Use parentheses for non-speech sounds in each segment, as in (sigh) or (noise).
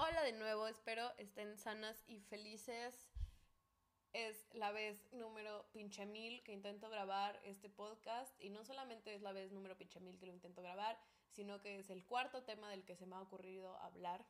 Hola de nuevo, espero estén sanas y felices. Es la vez número pinche mil que intento grabar este podcast y no solamente es la vez número pinche mil que lo intento grabar, sino que es el cuarto tema del que se me ha ocurrido hablar.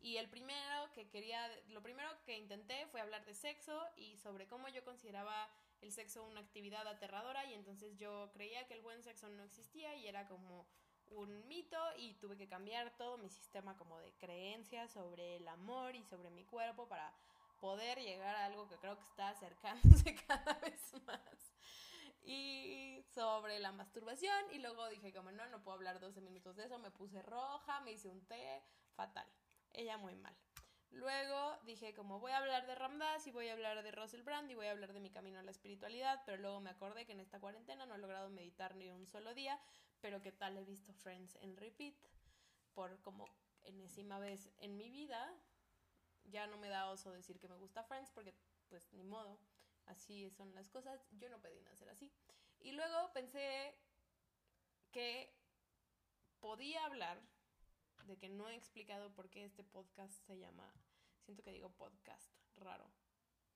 Y el primero que quería, lo primero que intenté fue hablar de sexo y sobre cómo yo consideraba el sexo una actividad aterradora y entonces yo creía que el buen sexo no existía y era como un mito y tuve que cambiar todo mi sistema como de creencias sobre el amor y sobre mi cuerpo para poder llegar a algo que creo que está acercándose (laughs) cada vez más. Y sobre la masturbación y luego dije como no, no puedo hablar 12 minutos de eso, me puse roja, me hice un té, fatal. Ella muy mal. Luego dije como voy a hablar de Ramdas y voy a hablar de Russell Brand y voy a hablar de mi camino a la espiritualidad, pero luego me acordé que en esta cuarentena no he logrado meditar ni un solo día, pero qué tal he visto Friends en repeat por como enésima vez en mi vida. Ya no me da oso decir que me gusta Friends porque pues ni modo, así son las cosas, yo no pedí nacer así. Y luego pensé que podía hablar de que no he explicado por qué este podcast se llama, siento que digo podcast, raro,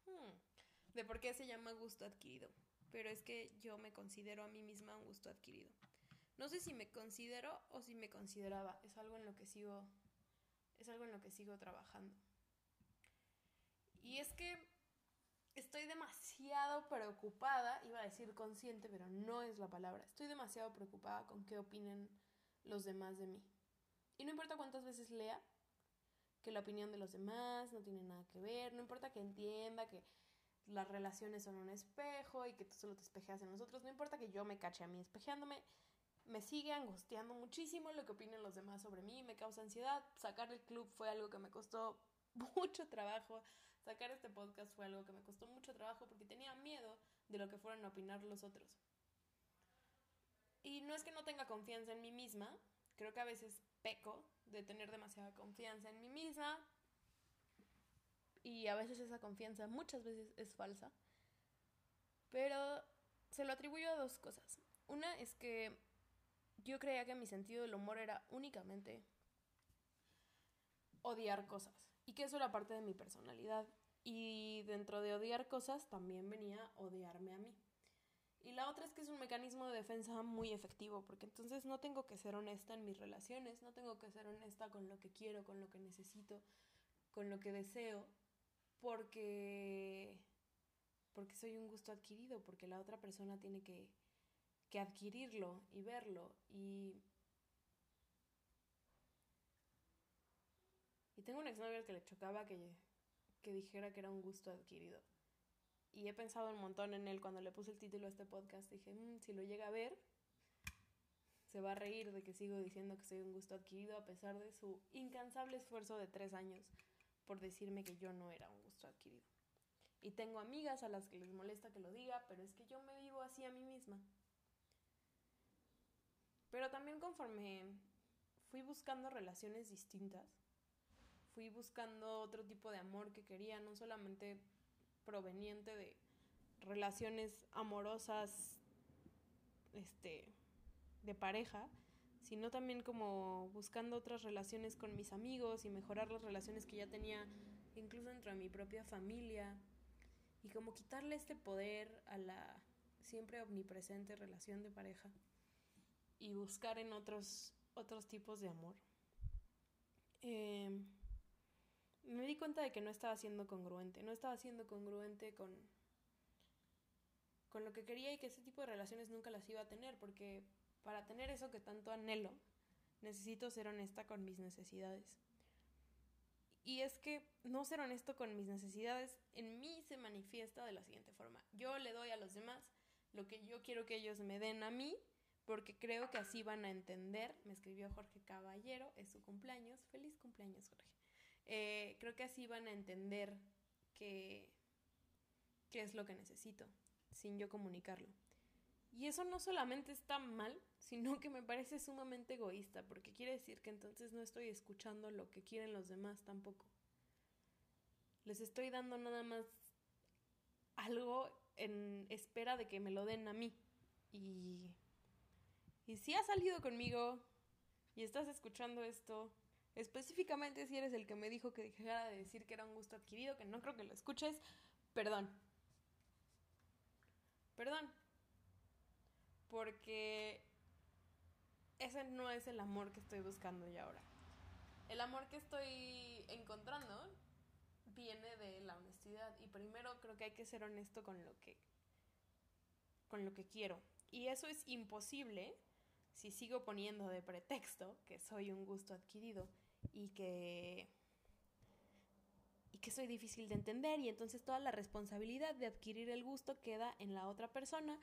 hmm, de por qué se llama gusto adquirido. Pero es que yo me considero a mí misma un gusto adquirido. No sé si me considero o si me consideraba, es algo en lo que sigo, es algo en lo que sigo trabajando. Y es que estoy demasiado preocupada, iba a decir consciente, pero no es la palabra. Estoy demasiado preocupada con qué opinen los demás de mí. Y no importa cuántas veces lea que la opinión de los demás no tiene nada que ver, no importa que entienda que las relaciones son un espejo y que tú solo te espejeas en nosotros, no importa que yo me cache a mí espejeándome, me sigue angustiando muchísimo lo que opinen los demás sobre mí, me causa ansiedad. Sacar el club fue algo que me costó (laughs) mucho trabajo. Sacar este podcast fue algo que me costó mucho trabajo porque tenía miedo de lo que fueran a opinar los otros. Y no es que no tenga confianza en mí misma, creo que a veces peco de tener demasiada confianza en mí misma y a veces esa confianza muchas veces es falsa, pero se lo atribuyo a dos cosas. Una es que yo creía que mi sentido del humor era únicamente odiar cosas y que eso era parte de mi personalidad y dentro de odiar cosas también venía odiarme a mí. Y la otra es que es un mecanismo de defensa muy efectivo, porque entonces no tengo que ser honesta en mis relaciones, no tengo que ser honesta con lo que quiero, con lo que necesito, con lo que deseo, porque porque soy un gusto adquirido, porque la otra persona tiene que, que adquirirlo y verlo. Y y tengo un exnovio al que le chocaba que, que dijera que era un gusto adquirido y he pensado un montón en él cuando le puse el título a este podcast. Dije, mm, si lo llega a ver, se va a reír de que sigo diciendo que soy un gusto adquirido a pesar de su incansable esfuerzo de tres años por decirme que yo no era un gusto adquirido. Y tengo amigas a las que les molesta que lo diga, pero es que yo me vivo así a mí misma. Pero también conforme fui buscando relaciones distintas, fui buscando otro tipo de amor que quería, no solamente proveniente de relaciones amorosas este de pareja, sino también como buscando otras relaciones con mis amigos y mejorar las relaciones que ya tenía incluso dentro de mi propia familia y como quitarle este poder a la siempre omnipresente relación de pareja y buscar en otros otros tipos de amor. Eh, me di cuenta de que no estaba siendo congruente, no estaba siendo congruente con, con lo que quería y que ese tipo de relaciones nunca las iba a tener, porque para tener eso que tanto anhelo, necesito ser honesta con mis necesidades. Y es que no ser honesto con mis necesidades en mí se manifiesta de la siguiente forma. Yo le doy a los demás lo que yo quiero que ellos me den a mí, porque creo que así van a entender. Me escribió Jorge Caballero, es su cumpleaños. Feliz cumpleaños, Jorge. Eh, creo que así van a entender qué es lo que necesito, sin yo comunicarlo. Y eso no solamente está mal, (laughs) sino que me parece sumamente egoísta, porque quiere decir que entonces no estoy escuchando lo que quieren los demás tampoco. Les estoy dando nada más algo en espera de que me lo den a mí. Y, y si has salido conmigo y estás escuchando esto, específicamente si eres el que me dijo que dejara de decir que era un gusto adquirido, que no creo que lo escuches, perdón. Perdón. Porque ese no es el amor que estoy buscando ya ahora. El amor que estoy encontrando viene de la honestidad y primero creo que hay que ser honesto con lo que con lo que quiero. Y eso es imposible si sigo poniendo de pretexto que soy un gusto adquirido y que y que soy difícil de entender y entonces toda la responsabilidad de adquirir el gusto queda en la otra persona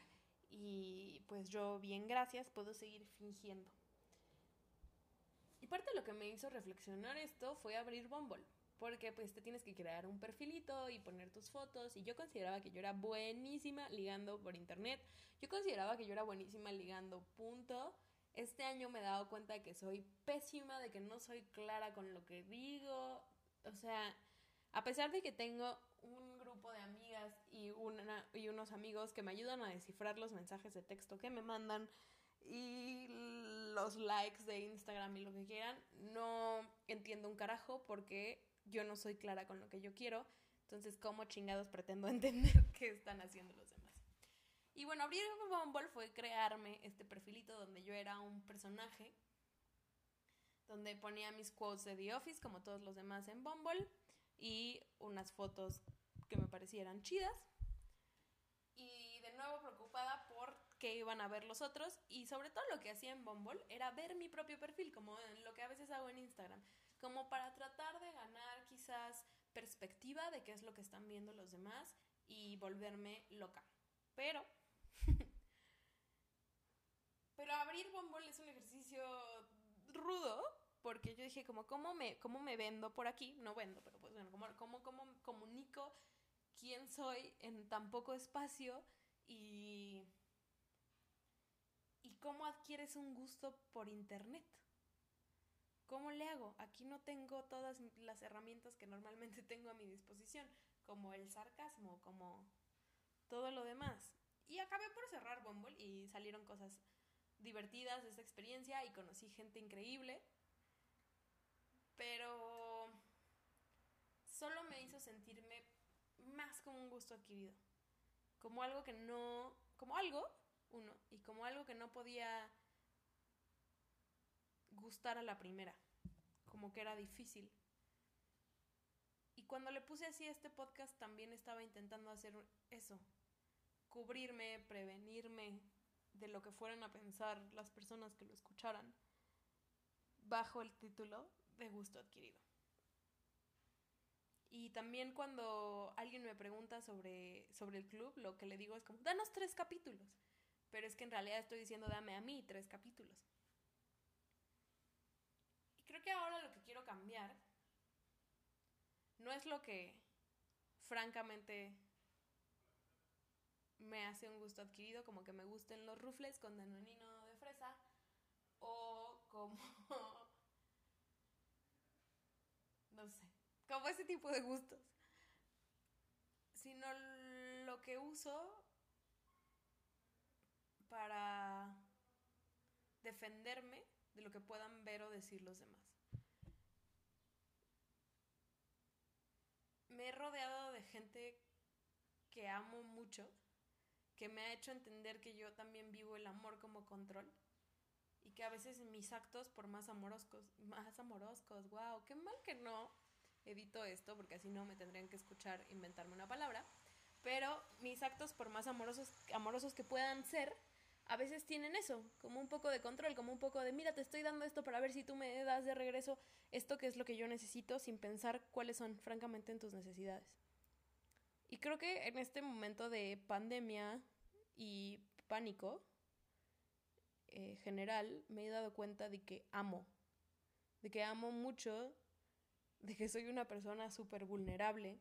y pues yo bien gracias puedo seguir fingiendo. Y parte de lo que me hizo reflexionar esto fue abrir Bumble, porque pues te tienes que crear un perfilito y poner tus fotos y yo consideraba que yo era buenísima ligando por internet. Yo consideraba que yo era buenísima ligando punto. Este año me he dado cuenta de que soy pésima, de que no soy clara con lo que digo. O sea, a pesar de que tengo un grupo de amigas y, una, y unos amigos que me ayudan a descifrar los mensajes de texto que me mandan y los likes de Instagram y lo que quieran, no entiendo un carajo porque yo no soy clara con lo que yo quiero. Entonces, ¿cómo chingados pretendo (laughs) entender qué están haciendo los demás? Y bueno, abrir Bumble fue crearme este perfilito donde yo era un personaje, donde ponía mis quotes de The Office, como todos los demás en Bumble, y unas fotos que me parecieran chidas. Y de nuevo preocupada por qué iban a ver los otros, y sobre todo lo que hacía en Bumble era ver mi propio perfil, como lo que a veces hago en Instagram como para tratar de ganar quizás perspectiva de qué es lo que están viendo los demás y volverme loca. Pero... (laughs) Pero abrir Bumble es un ejercicio rudo porque yo dije como cómo me cómo me vendo por aquí, no vendo, pero pues bueno, cómo cómo, cómo comunico quién soy en tan poco espacio y y cómo adquieres un gusto por internet. ¿Cómo le hago? Aquí no tengo todas las herramientas que normalmente (laughs) tengo a mi disposición, como el sarcasmo, como todo lo demás. Y acabé por cerrar Bumble y salieron cosas divertidas de esta experiencia y conocí gente increíble. Pero solo me hizo sentirme más como un gusto adquirido. Como algo que no. Como algo, uno, y como algo que no podía gustar a la primera, como que era difícil. Y cuando le puse así este podcast también estaba intentando hacer eso, cubrirme, prevenirme de lo que fueran a pensar las personas que lo escucharan, bajo el título de gusto adquirido. Y también cuando alguien me pregunta sobre, sobre el club, lo que le digo es como, danos tres capítulos. Pero es que en realidad estoy diciendo, dame a mí tres capítulos creo que ahora lo que quiero cambiar no es lo que francamente me hace un gusto adquirido, como que me gusten los rufles con danonino de fresa o como (laughs) no sé, como ese tipo de gustos, sino lo que uso para defenderme de lo que puedan ver o decir los demás. Me he rodeado de gente que amo mucho, que me ha hecho entender que yo también vivo el amor como control y que a veces mis actos, por más amorosos, (laughs) más amorosos, wow, qué mal que no edito esto porque así no me tendrían que escuchar inventarme una palabra, pero mis actos, por más amorosos, amorosos que puedan ser, a veces tienen eso, como un poco de control, como un poco de, mira, te estoy dando esto para ver si tú me das de regreso esto que es lo que yo necesito sin pensar cuáles son francamente en tus necesidades. Y creo que en este momento de pandemia y pánico eh, general me he dado cuenta de que amo, de que amo mucho, de que soy una persona súper vulnerable,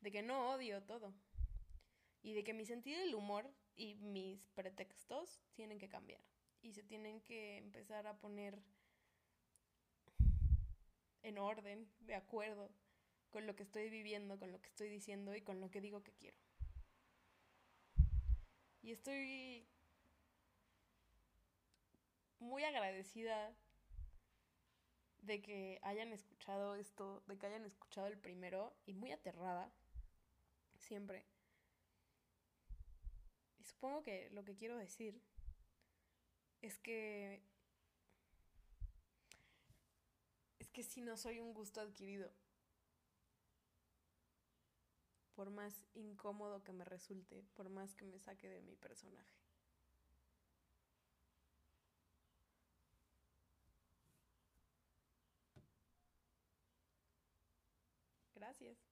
de que no odio todo y de que mi sentido del humor y mis pretextos tienen que cambiar y se tienen que empezar a poner en orden, de acuerdo con lo que estoy viviendo, con lo que estoy diciendo y con lo que digo que quiero. Y estoy muy agradecida de que hayan escuchado esto, de que hayan escuchado el primero y muy aterrada, siempre. Y supongo que lo que quiero decir es que... Que si no soy un gusto adquirido. Por más incómodo que me resulte, por más que me saque de mi personaje. Gracias.